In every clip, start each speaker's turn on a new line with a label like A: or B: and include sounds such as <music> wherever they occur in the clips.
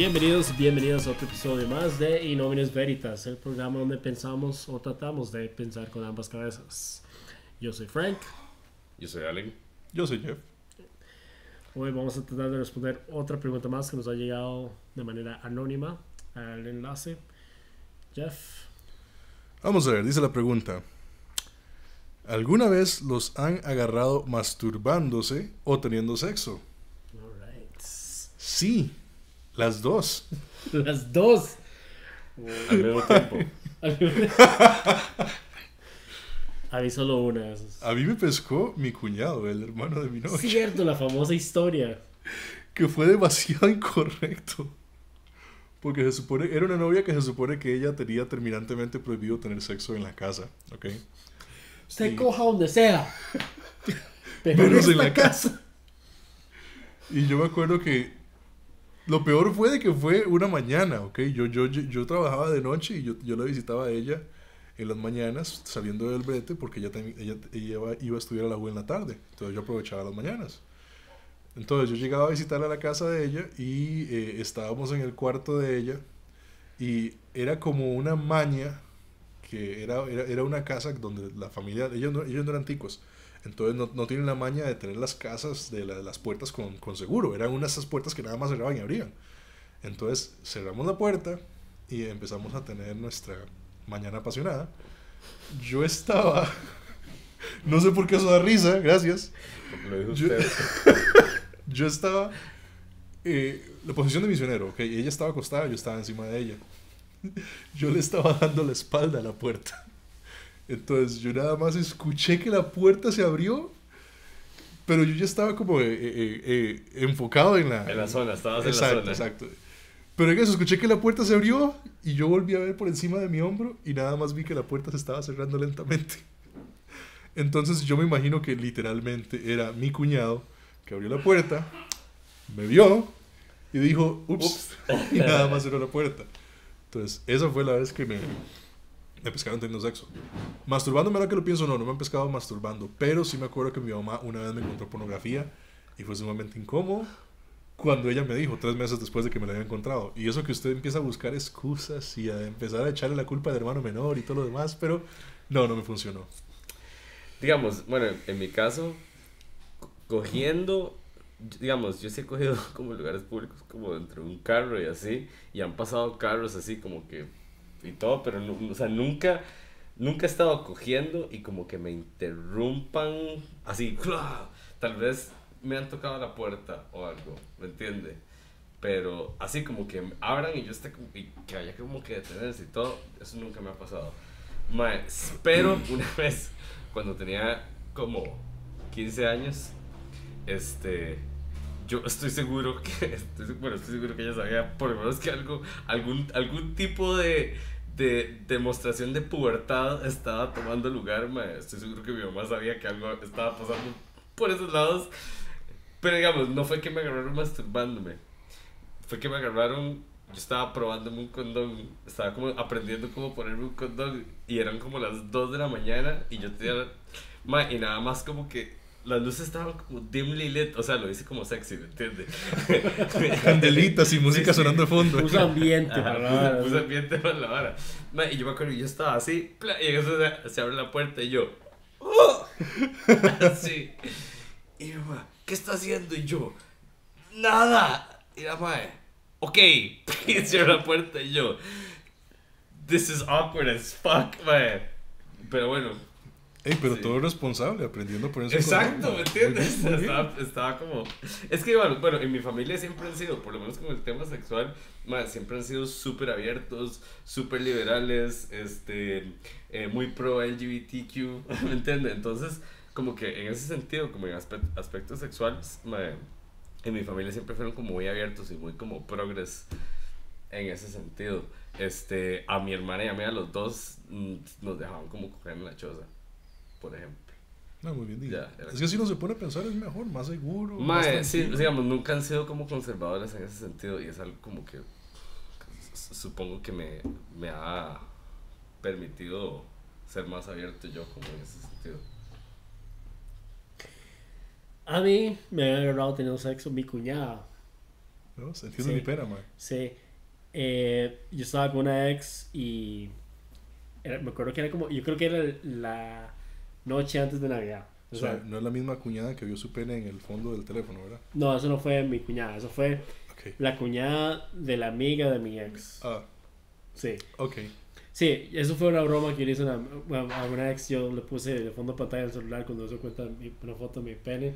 A: Bienvenidos y bienvenidas a otro episodio más de Inomines Veritas, el programa donde pensamos o tratamos de pensar con ambas cabezas. Yo soy Frank.
B: Yo soy Allen.
C: Yo soy Jeff.
A: Hoy vamos a tratar de responder otra pregunta más que nos ha llegado de manera anónima al enlace. Jeff.
C: Vamos a ver, dice la pregunta. ¿Alguna vez los han agarrado masturbándose o teniendo sexo?
A: Alright.
C: Sí, las dos. <laughs>
A: Las dos.
B: Al mismo <laughs> tiempo. <laughs>
A: A mí solo una de esas.
C: A mí me pescó mi cuñado, el hermano de mi novia,
A: Cierto, la famosa historia.
C: que fue demasiado incorrecto. Porque se supone, era una novia que se supone que ella tenía terminantemente prohibido tener sexo en la casa, ¿ok?
A: Usted
C: Sí.
A: coja donde sea. Pero
C: Menos en la casa. Y yo me acuerdo que lo peor fue de que fue una mañana, ¿ok? Yo, yo, yo, yo trabajaba de noche y yo, yo la visitaba a ella en las mañanas saliendo del brete porque ella, también- ella, ella iba, iba a estudiar a la U en la tarde. Entonces yo aprovechaba las mañanas. Entonces yo llegaba a visitarla a la casa de ella y eh, estábamos en el cuarto de ella y era como una maña que era, era, era una casa donde la familia, ellos no, ellos no eran ticos, entonces no, no tienen la maña de tener las casas de, la- de las puertas con, con seguro. Eran unas esas puertas que nada más cerraban y abrían. Entonces cerramos la puerta y empezamos a tener nuestra mañana apasionada. Yo estaba... <laughs> No sé por qué eso da risa, gracias.
B: Lo dijo
C: Yo-. <laughs> Yo estaba... eh, la posición de misionero, ok. Ella estaba acostada, yo estaba encima de ella. <laughs> Yo le estaba dando la espalda a la puerta. Entonces yo nada más escuché que la puerta se abrió, pero yo ya estaba como eh, eh, eh, enfocado en la...
B: En la zona, estabas en la zona.
C: Exacto, Pero en eso escuché que la puerta se abrió y yo volví a ver por encima de mi hombro y nada más vi que la puerta se estaba cerrando lentamente. Entonces yo me imagino que literalmente era mi cuñado que abrió la puerta, me vio y dijo, ups, <laughs> y nada más cerró la puerta. Entonces esa fue la vez que me, me pescaron teniendo sexo. Masturbándome ahora que lo pienso, no, no me han pescado masturbando, pero sí me acuerdo que mi mamá una vez me encontró pornografía y fue sumamente incómodo cuando ella me dijo, tres meses después de que me la había encontrado. Y eso que usted empieza a buscar excusas y a empezar a echarle la culpa al hermano menor y todo lo demás, pero no, no me funcionó.
B: Digamos, bueno, en mi caso, co- cogiendo, digamos, yo sí he cogido <laughs> como lugares públicos, como dentro de un carro y así, y han pasado carros así como que, y todo, pero, nu- o sea, nunca, nunca he estado cogiendo y como que me interrumpan así, <laughs> tal vez me han tocado la puerta o algo, ¿me entiende? Pero así como que abran y yo esté como, y que haya como que detenerse y todo, eso nunca me ha pasado. Mae, pero <clears throat> una vez, cuando tenía como 15 años, este, yo estoy seguro que, <laughs> estoy, bueno, estoy seguro que ella sabía por lo menos que algo, algún, algún tipo de, de demostración de pubertad estaba tomando lugar, mae. Estoy seguro que mi mamá sabía que algo estaba pasando por esos lados. Pero digamos, no fue que me agarraron masturbándome. Fue que me agarraron, yo estaba probándome un condón, estaba como aprendiendo cómo ponerme un condón y eran como las 2 de la mañana y yo tenía, ma, y nada más como que las luces estaban como dimly lit, o sea, lo hice como sexy, ¿me entiendes? <laughs>
C: Candelitas y música
B: Sí, sí.
C: sonando de fondo.
A: Puso ambiente
B: Ajá,
A: para la
B: puse ambiente para la vara. Ma, y yo me acuerdo, yo estaba así, pla, y eso se, se abre la puerta y yo, ¡Oh! <laughs> así. Y mi mamá, ¿qué está haciendo? Y yo, nada. Y la madre, ok. <laughs> Y cierra la puerta y yo, this is awkward as fuck, mae. Pero bueno,
C: Ey, pero
B: Sí.
C: todo es responsable, aprendiendo por eso.
B: Exacto, ¿me entiendes? Estaba, estaba como... Es que, bueno, bueno, en mi familia siempre han sido, por lo menos con el tema sexual, ma, siempre han sido súper abiertos, súper liberales, este, eh, muy pro LGBTQ, <laughs> ¿me entiendes? Entonces, como que en ese sentido, como en aspe- aspectos sexuales, en mi familia siempre fueron como muy abiertos y muy como progres en ese sentido. Este, a mi hermana y a mí, a los dos, mm, nos dejaban como coger en la choza, por ejemplo.
C: No, muy bien.
B: Ya, era-
C: Es que si uno se pone a pensar es mejor, más seguro. más
B: Mae, sí,
C: tranquilo.
B: digamos, nunca han sido como conservadores en ese sentido y es algo como que supongo que me, me ha permitido ser más abierto yo como en ese sentido.
A: A mí me había agarrado teniendo sexo mi cuñada.
C: ¿no? Entiendo
A: Sí.
C: mi pena, man.
A: Sí. Eh, yo estaba con una ex y era- me acuerdo que era como, yo creo que era la noche antes de Navidad. O
C: O sea,
A: sea,
C: no es la misma cuñada que vio su pene en el fondo del teléfono, ¿verdad?
A: no, eso no fue mi cuñada, eso fue
C: Ok.
A: la cuñada de la amiga de mi ex.
C: Ah,
A: Sí.
C: ok.
A: Sí, eso fue una broma que le hice a una, a una ex. Yo le puse de fondo de pantalla del celular cuando se cuenta mi- una foto de mi pene.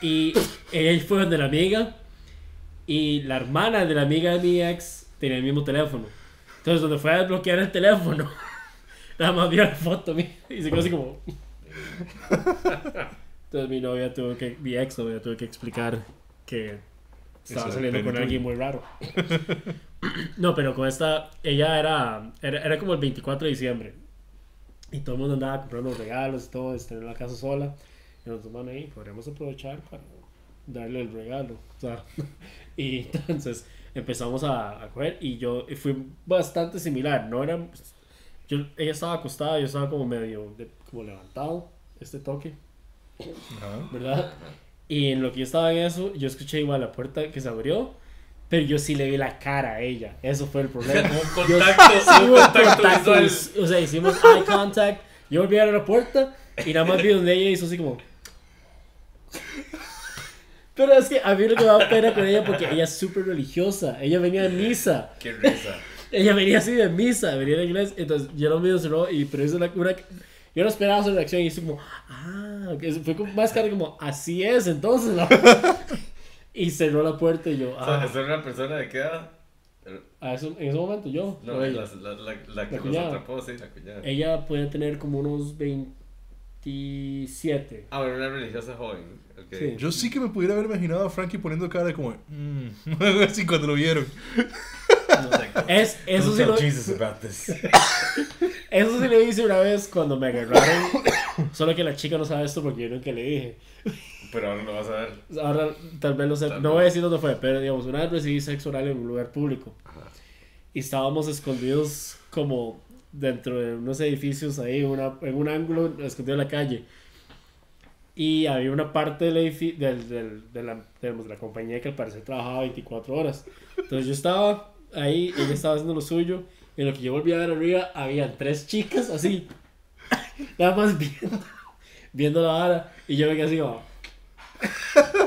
A: Y ella fue donde la amiga. Y la hermana de la amiga de mi ex tenía el mismo teléfono. Entonces, donde fue a desbloquear el teléfono, <laughs> nada más vio la foto mía y se quedó así como. <laughs> Entonces, mi novia tuvo que. Mi ex novia tuvo que explicar que estaba saliendo con alguien muy raro. <laughs> No, pero con esta, ella era, era, era como el 24 de diciembre. Y todo el mundo andaba comprando regalos y todo, este, en la casa sola. Y nosotros, bueno, ahí podríamos aprovechar para darle el regalo. O sea, <laughs> y entonces empezamos a, a coger y yo y fui bastante similar. No era, yo, ella estaba acostada, yo estaba como medio, de- como levantado, este toque,
C: Ajá.
A: ¿verdad? Y en lo que yo estaba en eso, yo escuché igual la puerta que se abrió, pero yo sí le vi la cara a ella. Eso fue el problema. <laughs>
B: Un
A: Yo-
B: contacto,
A: sí,
B: un contacto
A: contacto. O sea, hicimos eye contact. Yo volví a la puerta y nada más vi donde ella hizo así como. <laughs> Pero es que a mí lo que me da pena con ella porque ella es súper religiosa. Ella venía de misa.
B: Qué risa.
A: Ella venía así de misa, venía de inglés. Entonces yo lo mío cerró y pero hizo una, una- Yo no esperaba su reacción y hice como. Ah, que fue como más cara como. Así es, entonces. ¿no?". <laughs> y cerró la puerta y yo.
B: O sea,
A: Ah,
B: ¿Es una persona de qué edad?
A: a eso- en ese momento yo.
B: No, la, la, la, la que
A: La
B: los
A: cuñada.
B: atrapó, sí, la cuñada.
A: Ella puede tener como unos 27.
B: Ah, bueno, una religiosa joven. ok.
A: Sí.
C: Yo sí que me pudiera haber imaginado a Frankie poniendo cara de como, mmm, <laughs> así cuando lo vieron.
B: No sé.
A: Es, eso, sí lo,
B: Jesus about this. <laughs>
A: eso sí lo hice una vez cuando me agarraron. Solo que la chica no sabe esto porque yo nunca le dije.
B: Pero ahora lo vas a ver.
A: Ahora tal vez lo sé.
B: Tal
A: No
B: vez.
A: voy a decir dónde fue, pero digamos, una vez recibí sexo oral en un lugar público.
B: Ajá.
A: Y estábamos escondidos como dentro de unos edificios ahí, una, en un ángulo escondido en la calle. Y había una parte del edifi- del, del- de, la, digamos, de la compañía que al parecer trabajaba 24 horas. Entonces yo estaba ahí, ella estaba haciendo lo suyo. Y en lo que yo volví a ver arriba, habían tres chicas así, nada más viendo, viendo la vara. Y yo me quedé así como.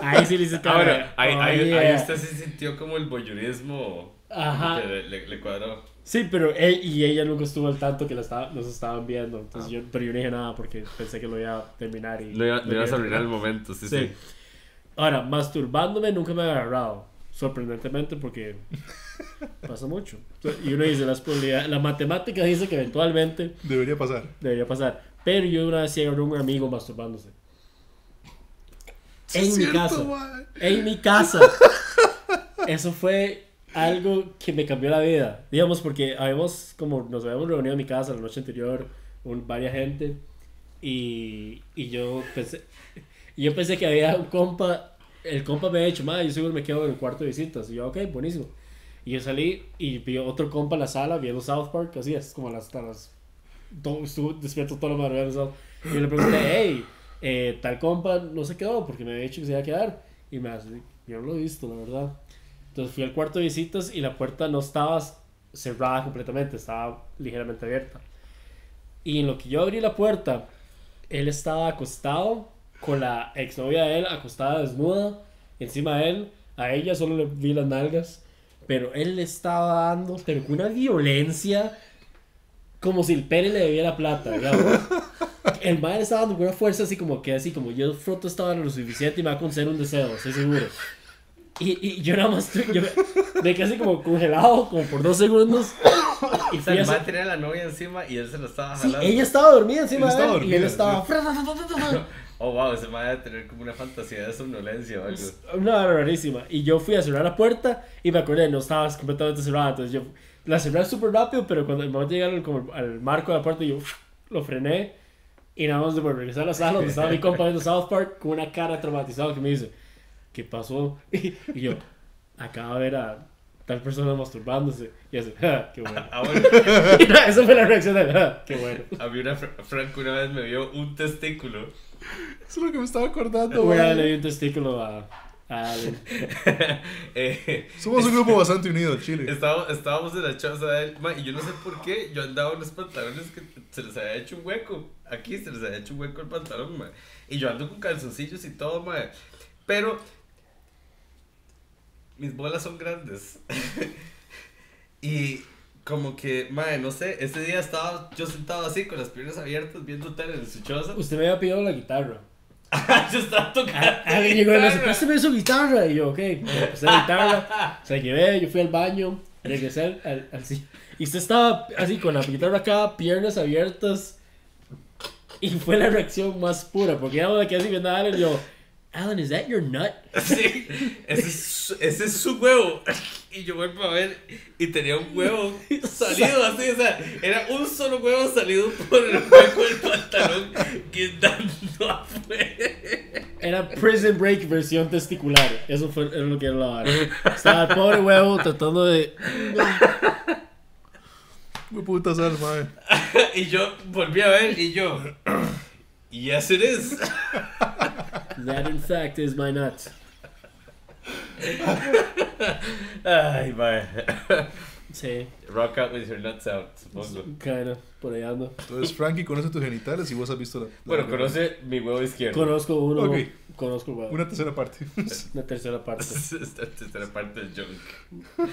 A: Ahí sí le hice
B: Ah, bueno, ahí,
A: "Oh,
B: ahí, ahí
A: yeah".
B: usted se sintió como el voyeurismo
A: Ajá.
B: que le, le, le cuadró.
A: Sí, pero él y ella nunca estuvo al tanto que la estaba, nos estaban viendo. Entonces yo, pero yo no dije nada porque pensé que lo iba a terminar y.
B: No, iba,
A: lo
B: ibas a arruinar el momento, sí,
A: Sí.
B: sí.
A: Ahora, masturbándome nunca me he agarrado. Sorprendentemente porque <laughs> pasa mucho. Y uno dice, las probabilidades, la matemática dice que eventualmente
C: Debería pasar.
A: debería pasar. Pero yo una vez agarré a un amigo masturbándose. En mi casa.
C: man.
A: En mi casa. Eso fue algo que me cambió la vida. Digamos, porque habíamos, como nos habíamos reunido en mi casa la noche anterior, un, varias gente, y, y yo pensé, y yo pensé que había un compa, el compa me había dicho, madre, yo seguro me quedo en el cuarto de visitas. Y yo, ok, buenísimo. Y yo salí y vi otro compa en la sala viendo South Park, así es, como las, las todo, estuvo despierto toda la madrugada Y yo le pregunté, <coughs> hey, eh, tal compa no se quedó porque me había dicho que se iba a quedar. Y me hace, yo no lo he visto, la verdad. Entonces fui al cuarto de visitas y la puerta no estaba cerrada completamente, estaba ligeramente abierta. Y en lo que yo abrí la puerta, él estaba acostado con la exnovia de él acostada desnuda encima de él. A ella solo le vi las nalgas, pero él le estaba dando, pero con una violencia, como si el pene le debiera plata, digamos. <laughs> El madre estaba dando una fuerza así como que así como yo froto estaba lo suficiente y me va a conceder un deseo, estoy seguro. Y, y yo nada más yo me, me quedé así como congelado como por dos segundos. <coughs> Y
B: O sea, el man tenía a la novia encima y él se lo estaba
A: Sí,
B: jalando.
A: ella estaba dormida encima
C: Ella
A: de él
C: estaba
A: y él estaba... <laughs>
B: Oh, wow, ese man debe tener como una fantasía de somnolencia o algo.
A: Una vara rarísima. Y yo fui a cerrar la puerta y me acordé, no estaba completamente cerrada. Entonces yo la cerré súper rápido, pero cuando el momento de llegar al, como al marco de la puerta, yo lo frené. Y nada más de regresar a la sala donde estaba mi compa viendo South Park con una cara traumatizada que me dice, ¿qué pasó? <laughs> Y yo, acabo de ver a tal persona masturbándose. Y así, "Ja, qué bueno.
B: Ah, bueno, <laughs>
A: Y no, esa fue la reacción de "Ja, qué bueno.
B: a mí una Fra- Frank una vez me vio un testículo.
C: Eso es lo que me estaba acordando,
A: vez
C: man.
A: le di un testículo a. <laughs>
B: Eh,
C: Somos un grupo bastante unido, Chile.
B: Estábamos, estábamos en la choza de él, ma, y yo no sé por qué, yo andaba en unos pantalones que se les había hecho un hueco. Aquí se les había hecho un hueco el pantalón, ma. Y yo ando con calzoncillos y todo, ma. Pero mis bolas son grandes. <laughs> y como que, ma, no sé, ese día estaba yo sentado así con las piernas abiertas viendo tele en su choza.
A: Usted me había pedido la guitarra. <laughs>
B: yo estaba tocando.
A: Alguien llegó y me dice, préstame su guitarra. Y yo, ok, me presté la guitarra. <laughs> Se la llevé, yo fui al baño, regresé al, al, Y usted estaba así con la guitarra acá, piernas abiertas. Y fue la reacción más pura, porque ya me quedé así viendo a Alan y yo, Alan, ¿is that your nut? <laughs>
B: Sí, ese es, su- ese es su huevo. Y yo vuelvo a ver y tenía un huevo <laughs> salido así, o sea, era un solo huevo salido por el hueco del pantalón quedando afuera.
A: Era Prison Break versión testicular. Eso fue era lo que era la vara. Estaba el pobre huevo tratando de.
C: Qué puta sal, mae. <laughs>
B: Y yo volví a ver y yo, yes it is.
A: That in fact is my nut.
B: Ay, mae.
A: Sí,
B: Rock out with your nuts out, supongo.
A: kinda, por ahí ando.
C: Entonces, Frankie conoce tus genitales y vos has visto la. la-
B: Bueno, conoce mi huevo izquierdo.
A: Conozco uno.
C: Ok.
A: Conozco huevo.
C: Una tercera parte.
A: Una tercera parte. <laughs>
B: Esta esta era parte del junk.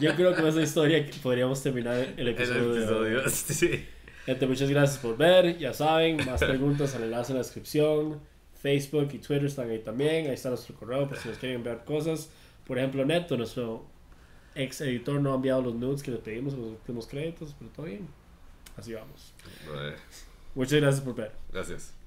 A: Yo creo que con esa historia podríamos terminar el <laughs>
B: El
A: episodio. de hoy.
B: episodio, <laughs> sí.
A: Gente, muchas gracias por ver. Ya saben, más preguntas al enlace en la descripción. Facebook y Twitter están ahí también. Ahí está nuestro correo por si nos quieren enviar cosas. Por ejemplo, Neto, nuestro ex editor, no ha enviado los nudes que le pedimos en los últimos créditos, pero todo bien. Así vamos. Muchas gracias por ver.
B: Gracias.